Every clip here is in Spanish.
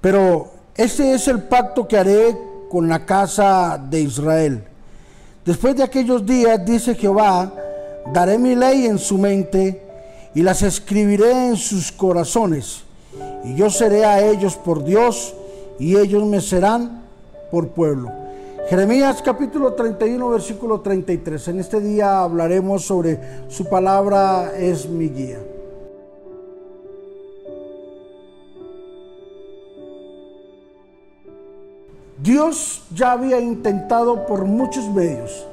Pero este es el pacto que haré con la casa de Israel. Después de aquellos días, dice Jehová, daré mi ley en su mente y las escribiré en sus corazones. Y yo seré a ellos por Dios y ellos me serán por pueblo. Jeremías capítulo 31, versículo 33. En este día hablaremos sobre su palabra es mi guía. Dios ya había intentado por muchos medios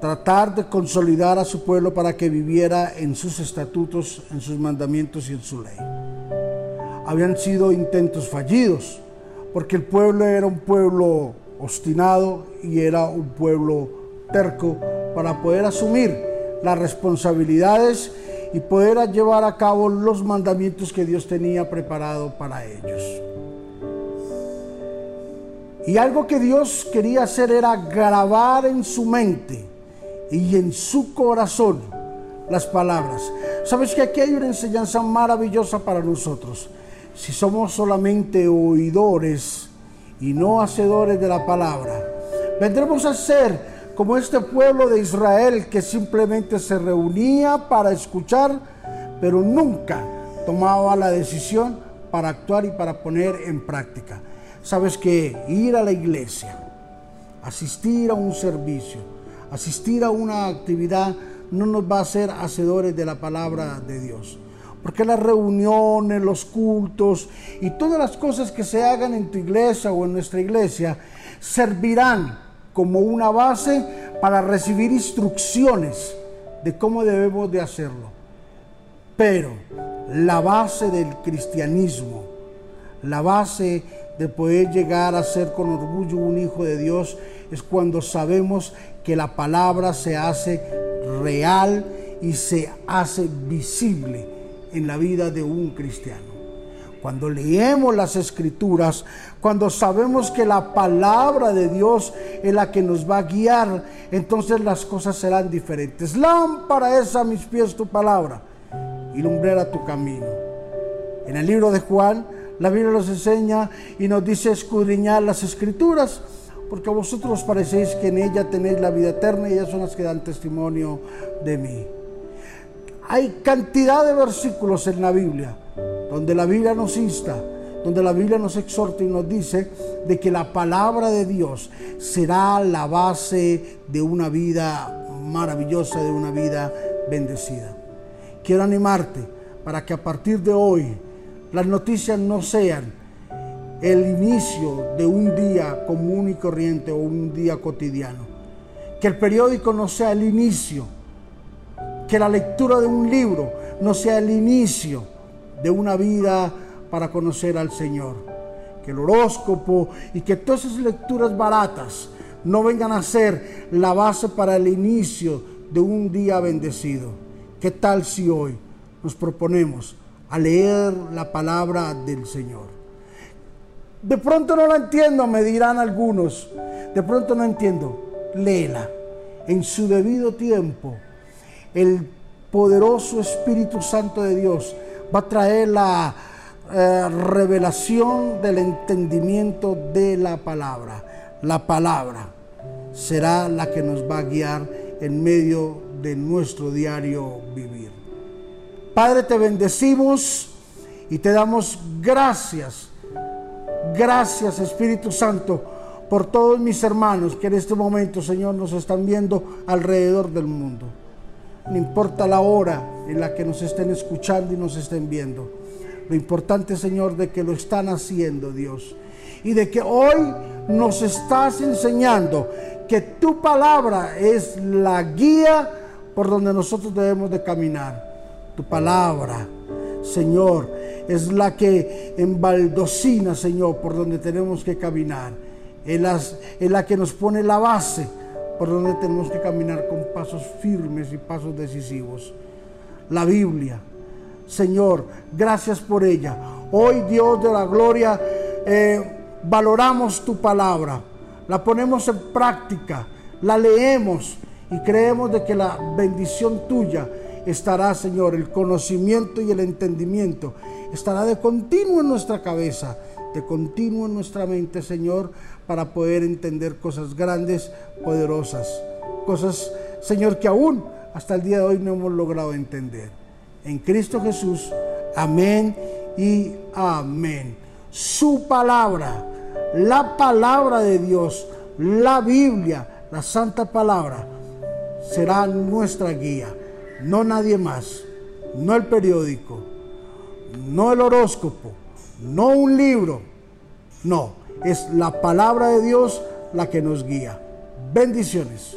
tratar de consolidar a su pueblo para que viviera en sus estatutos, en sus mandamientos y en su ley. Habían sido intentos fallidos, porque el pueblo era un pueblo obstinado y era un pueblo terco para poder asumir las responsabilidades y poder llevar a cabo los mandamientos que Dios tenía preparado para ellos. Y algo que Dios quería hacer era grabar en su mente y en su corazón las palabras. Sabes que aquí hay una enseñanza maravillosa para nosotros. Si somos solamente oidores y no hacedores de la palabra, vendremos a ser como este pueblo de Israel que simplemente se reunía para escuchar, pero nunca tomaba la decisión para actuar y para poner en práctica. Sabes que ir a la iglesia, asistir a un servicio, asistir a una actividad no nos va a hacer hacedores de la palabra de Dios. Porque las reuniones, los cultos y todas las cosas que se hagan en tu iglesia o en nuestra iglesia servirán como una base para recibir instrucciones de cómo debemos de hacerlo. Pero la base del cristianismo, la base de poder llegar a ser con orgullo un hijo de Dios es cuando sabemos que la palabra se hace real y se hace visible en la vida de un cristiano. Cuando leemos las escrituras, cuando sabemos que la palabra de Dios es la que nos va a guiar, entonces las cosas serán diferentes. Lámpara es a mis pies tu palabra y lumbrera tu camino. En el libro de Juan, la Biblia nos enseña y nos dice escudriñar las escrituras, porque vosotros parecéis que en ella tenéis la vida eterna y ellas son las que dan testimonio de mí. Hay cantidad de versículos en la Biblia donde la Biblia nos insta, donde la Biblia nos exhorta y nos dice de que la palabra de Dios será la base de una vida maravillosa, de una vida bendecida. Quiero animarte para que a partir de hoy las noticias no sean el inicio de un día común y corriente o un día cotidiano. Que el periódico no sea el inicio. Que la lectura de un libro no sea el inicio de una vida para conocer al Señor. Que el horóscopo y que todas esas lecturas baratas no vengan a ser la base para el inicio de un día bendecido. ¿Qué tal si hoy nos proponemos a leer la palabra del Señor. De pronto no la entiendo, me dirán algunos. De pronto no entiendo. Léela en su debido tiempo. El poderoso Espíritu Santo de Dios va a traer la eh, revelación del entendimiento de la palabra. La palabra será la que nos va a guiar en medio de nuestro diario vivir. Padre, te bendecimos y te damos gracias. Gracias, Espíritu Santo, por todos mis hermanos que en este momento, Señor, nos están viendo alrededor del mundo. No importa la hora en la que nos estén escuchando y nos estén viendo. Lo importante, Señor, de que lo están haciendo, Dios. Y de que hoy nos estás enseñando que tu palabra es la guía por donde nosotros debemos de caminar. Tu palabra, Señor, es la que embaldocina, Señor, por donde tenemos que caminar. Es la, que nos pone la base por donde tenemos que caminar con pasos firmes y pasos decisivos. La Biblia, Señor, gracias por ella. Hoy, Dios de la gloria, eh, valoramos tu palabra, la ponemos en práctica, la leemos y creemos de que la bendición tuya estará, Señor, el conocimiento y el entendimiento estará de continuo en nuestra cabeza, de continuo en nuestra mente, Señor, para poder entender cosas grandes, poderosas, cosas, Señor, que aún hasta el día de hoy no hemos logrado entender. En Cristo Jesús, amén y amén. Su palabra, la palabra de Dios, la Biblia, la santa palabra, será nuestra guía, no nadie más, no el periódico, no el horóscopo, no un libro, no, es la palabra de Dios la que nos guía. Bendiciones.